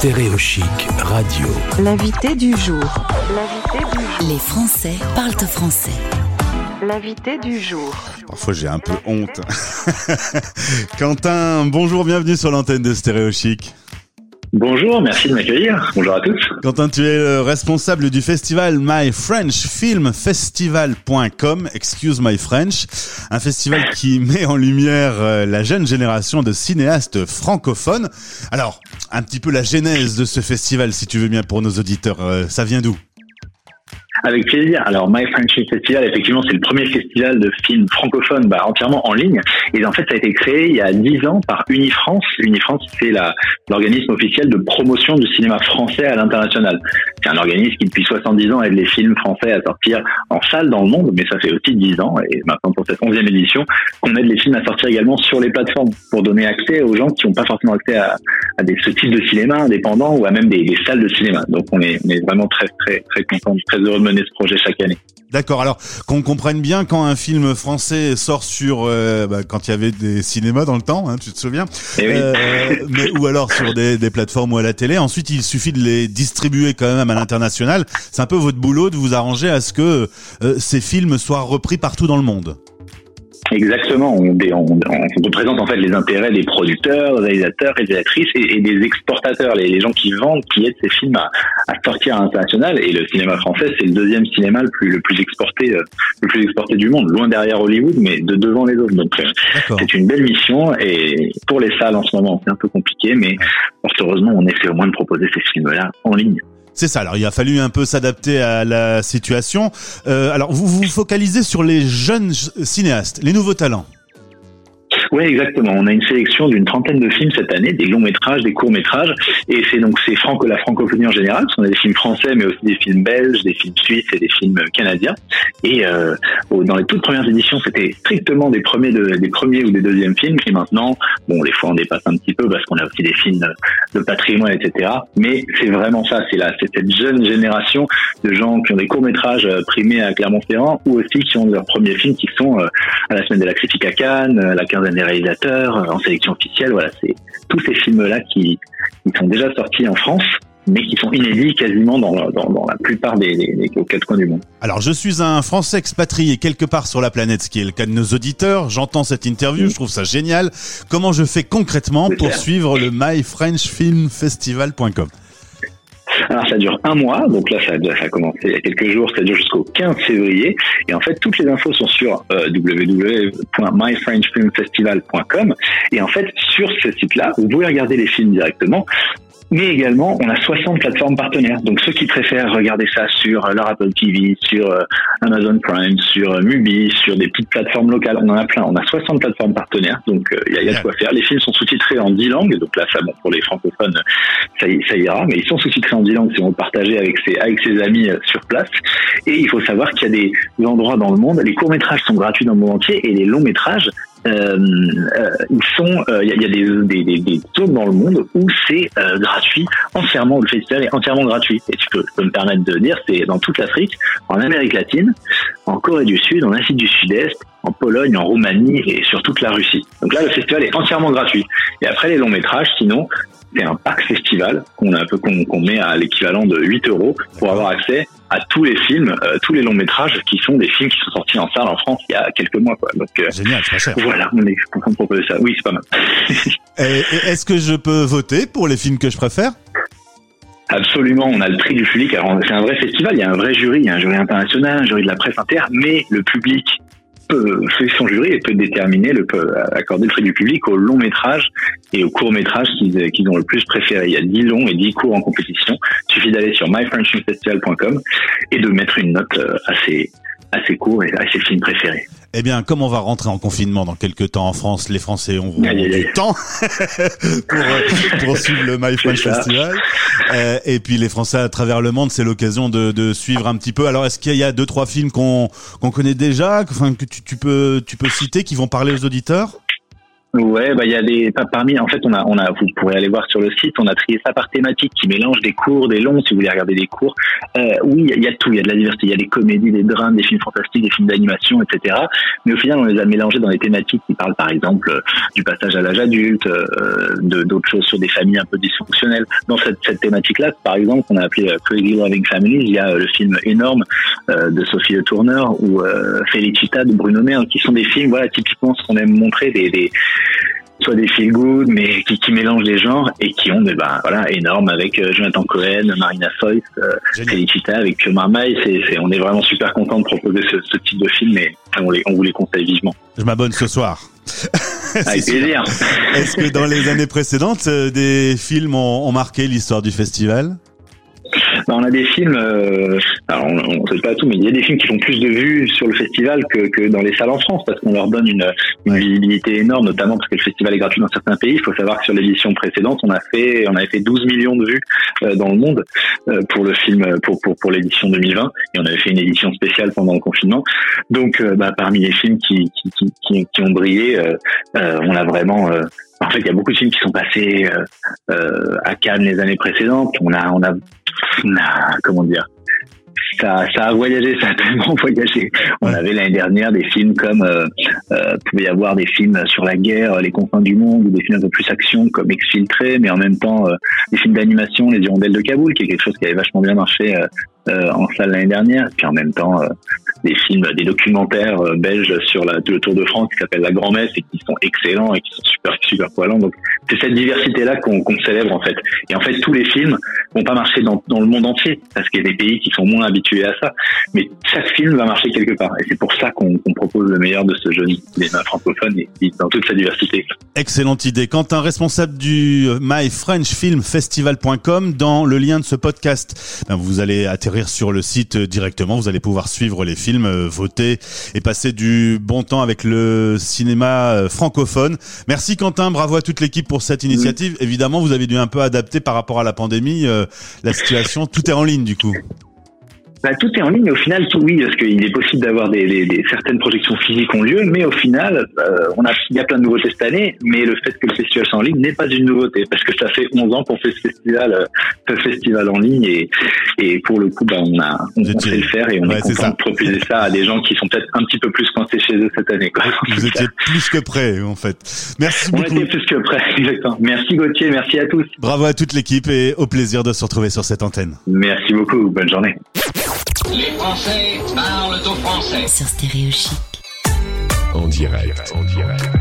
Stéréochic Radio. L'invité du jour. L'invité du jour. Les Français parlent français. L'invité du jour. Parfois j'ai un peu honte. Quentin, bonjour, bienvenue sur l'antenne de Stéréochic. Bonjour, merci de m'accueillir. Bonjour à tous. Quentin, tu es le responsable du festival My excuse my French, un festival qui met en lumière euh, la jeune génération de cinéastes francophones. Alors, un petit peu la genèse de ce festival, si tu veux bien, pour nos auditeurs, euh, ça vient d'où? Avec plaisir. Alors, My French Film Festival, effectivement, c'est le premier festival de films francophones bah, entièrement en ligne. Et en fait, ça a été créé il y a dix ans par Unifrance. Unifrance, c'est l'organisme officiel de promotion du cinéma français à l'international. C'est un organisme qui, depuis 70 ans, aide les films français à sortir en salle dans le monde, mais ça fait aussi dix ans, et maintenant pour cette onzième édition, qu'on aide les films à sortir également sur les plateformes pour donner accès aux gens qui n'ont pas forcément accès à, à des, ce type de cinéma indépendant ou à même des, des salles de cinéma. Donc, on est, on est vraiment très, très, très content, très heureux de mener ce projet chaque année. D'accord. Alors qu'on comprenne bien quand un film français sort sur, euh, bah, quand il y avait des cinémas dans le temps, hein, tu te souviens, Eh oui. Euh, mais, ou alors sur des, des plateformes ou à la télé. Ensuite, il suffit de les distribuer quand même à l'international. C'est un peu votre boulot de vous arranger à ce que euh, ces films soient repris partout dans le monde. Exactement. On, on, on, représente en fait les intérêts des producteurs, des réalisateurs, réalisatrices et, et des exportateurs, les, les, gens qui vendent, qui aident ces films à, à, sortir à l'international. Et le cinéma français, c'est le deuxième cinéma le plus le plus exporté, euh, le plus exporté du monde, loin derrière Hollywood, mais de devant les autres. Donc euh, c'est une belle mission. Et pour les salles en ce moment, c'est un peu compliqué, mais heureusement, on essaie au moins de proposer ces films-là en ligne. C'est ça. Alors, il a fallu un peu s'adapter à la situation. Euh, alors, vous vous focalisez sur les jeunes cinéastes, les nouveaux talents. Oui, exactement. On a une sélection d'une trentaine de films cette année, des longs métrages, des courts métrages, et c'est donc c'est franco la francophonie en général. Ce sont des films français, mais aussi des films belges, des films suisses et des films canadiens. Et euh, dans les toutes premières éditions, c'était strictement des premiers, de, des premiers ou des deuxièmes films. Et maintenant, bon, des fois on dépasse un petit peu parce qu'on a aussi des films de patrimoine, etc. Mais c'est vraiment ça. C'est là, c'est cette jeune génération de gens qui ont des courts métrages primés à Clermont-Ferrand, ou aussi qui ont leurs premiers films qui sont euh, à la semaine de la critique à Cannes, la quinzaine des réalisateurs en sélection officielle. Voilà, c'est tous ces films-là qui, qui, sont déjà sortis en France mais qui sont inédits quasiment dans, dans, dans la plupart des, des, des, quatre coins du monde. Alors, je suis un Français expatrié quelque part sur la planète, ce qui est le cas de nos auditeurs. J'entends cette interview, je trouve ça génial. Comment je fais concrètement pour suivre le myfrenchfilmfestival.com alors ça dure un mois, donc là ça, ça a commencé il y a quelques jours, ça dure jusqu'au 15 février. Et en fait, toutes les infos sont sur euh, www.myfrenchfilmfestival.com. Et en fait, sur ce site-là, vous pouvez regarder les films directement. Mais également, on a 60 plateformes partenaires. Donc ceux qui préfèrent regarder ça sur leur Apple TV, sur Amazon Prime, sur Mubi, sur des petites plateformes locales, on en a plein. On a 60 plateformes partenaires, donc il euh, y, a, de quoi faire. Les films sont sous-titrés en 10 langues, donc là, ça, bon, pour les francophones, ça, ça ira. Mais ils sont sous-titrés en 10 langues si on partager avec ses, avec ses amis sur place. Et il faut savoir qu'il y a des endroits dans le monde, les courts-métrages sont gratuits dans le monde entier et les longs-métrages euh, euh, sont, il euh, y, y, a des, des, des, des, zones dans le monde où c'est euh, gratuit entièrement, où le festival est entièrement gratuit. Et tu peux, peux me permettre de dire, c'est dans toute l'Afrique, en Amérique latine, en Corée du Sud, en Asie du Sud-Est, en Pologne, en Roumanie et sur toute la Russie. Donc là, le festival est entièrement gratuit. Et après les longs métrages, sinon, c'est un pack festival qu'on a un peu qu'on qu met à l'équivalent de 8 euros pour avoir accès à tous les films, euh, tous les longs métrages qui sont des films qui sont sortis en salle en France il y a quelques mois. Quoi. Donc euh, Génial, c'est pas cher. voilà, on est content de proposer ça. Oui, c'est pas mal. Est-ce que je peux voter pour les films que je préfère? Absolument, on a le prix du public. Alors c'est un vrai festival, il y a un vrai jury, il y a un jury international, un jury de la presse inter, mais le public peut, son jury et peut déterminer, le, peut accorder le prix du public aux longs métrages et aux courts métrages qu'ils qu ont le plus préféré. Il y a 10 longs et 10 courts en compétition. Il suffit d'aller sur myfrenchfilmfestival.com et de mettre une note assez, assez court et à ses films préférés. Eh bien, comme on va rentrer en confinement dans quelques temps en France, les Français ont du temps pour, pour, suivre le My French Festival. Euh, et puis les Français à travers le monde, c'est l'occasion de, de, suivre un petit peu. Alors, est-ce qu'il y a deux trois films qu'on qu'on connaît déjà, enfin que tu, tu, peux tu peux citer, qui vont parler aux auditeurs? Ouais, bah il y a des parmi en fait on a on a vous pourrez aller voir sur le site, on a trié ça par thématique qui mélange des courts, des longs si vous voulez regarder des cours. Euh, oui, il y, a tout, il y a de la diversité, il y a des comédies, des drames, des films fantastiques, des films d'animation, etc. Mais au final, on les a mélangés dans des thématiques qui parlent par exemple du passage à l'âge adulte, euh, de d'autres choses sur des familles un peu dysfonctionnelles. Dans cette, cette thématique-là, par exemple, on a appelé euh, Crazy Loving Families, il y a le film énorme de Sophie Le Tourneur ou Felicita de Bruno Mer, qui sont des films voilà typiquement ce qu'on aime montrer des, des soit des feel good, mais qui, qui mélangent les genres et qui ont des bah voilà énormes avec euh, Jonathan Cohen, Marina Foïs, euh, Felicita avec Pio Marmaille. C'est, on est vraiment super content de proposer ce, ce type de film et on, les, on vous les conseille vivement. Je m'abonne ce soir. Avec plaisir. Est-ce que dans les années précédentes, euh, des films ont, ont marqué l'histoire du festival? Bah, on a des films, euh, alors on ne sait pas tout, mais il y a des films qui font plus de vues sur le festival que, que dans les salles en France, parce qu'on leur donne une, une, visibilité énorme, notamment parce que le festival est gratuit dans certains pays. Il faut savoir que sur l'édition précédente, on a fait, on avait fait 12 millions de vues euh, dans le monde euh, pour le film, pour pour, pour l'édition 2020, et on avait fait une édition spéciale pendant le confinement. Donc, euh, bah, parmi les films qui qui, qui, qui, qui ont brillé, euh, on a vraiment en fait, il y a beaucoup de films qui sont passés euh, à Cannes les années précédentes. On a, on a comment dire, ça, ça a voyagé, ça a tellement voyagé. On avait l'année dernière des films comme, euh, euh, pouvait y avoir des films sur la guerre, les confins du monde, ou des films un peu plus action comme Exfiltré, mais en même temps euh, des films d'animation, Les Hirondelles de Kaboul, qui est quelque chose qui avait vachement bien marché euh, en salle l'année dernière, puis en même temps des films, des documentaires belges sur le Tour de France qui s'appellent La Grand-Messe et qui sont excellents et qui sont super super poilants. Donc c'est cette diversité là qu'on célèbre en fait. Et en fait tous les films vont pas marcher dans, le monde entier parce qu'il y a des pays qui sont moins habitués à ça. Mais chaque film va marcher quelque part et c'est pour ça qu'on propose le meilleur de ce jeune cinéma francophone dans toute sa diversité. Excellente idée. Quentin, responsable du myfrenchfilmfestival.com, dans le lien de ce podcast, ben vous allez atterrir sur le site directement. Vous allez pouvoir suivre les films, euh, voter et passer du bon temps avec le cinéma euh, francophone. Merci Quentin, bravo à toute l'équipe pour cette initiative. Évidemment, vous avez dû un peu adapter par rapport à la pandémie euh, la situation. Tout est en ligne du coup. Bah, tout est en ligne. Au final, tout, oui, parce qu'il est possible d'avoir des, des, des, certaines projections physiques ont lieu, mais au final, euh, on a, il y a plein de nouveautés cette année. Mais le fait que le festival soit en ligne n'est pas une nouveauté, parce que ça fait 11 ans qu'on fait ce festival, euh, ce festival en ligne, et, et pour le coup, bah, on a, on, on sait le faire, et on ouais, est content de proposer ça à des gens qui sont peut-être un petit peu plus coincés chez eux cette année. Quoi. Vous étiez plus que prêts, en fait. Merci on beaucoup. On était plus que prêts, exactement. Merci Gauthier, merci à tous. Bravo à toute l'équipe et au plaisir de se retrouver sur cette antenne. Merci beaucoup. Bonne journée. Les Français parlent au français. Sur Stéréo Chic. En direct, en direct.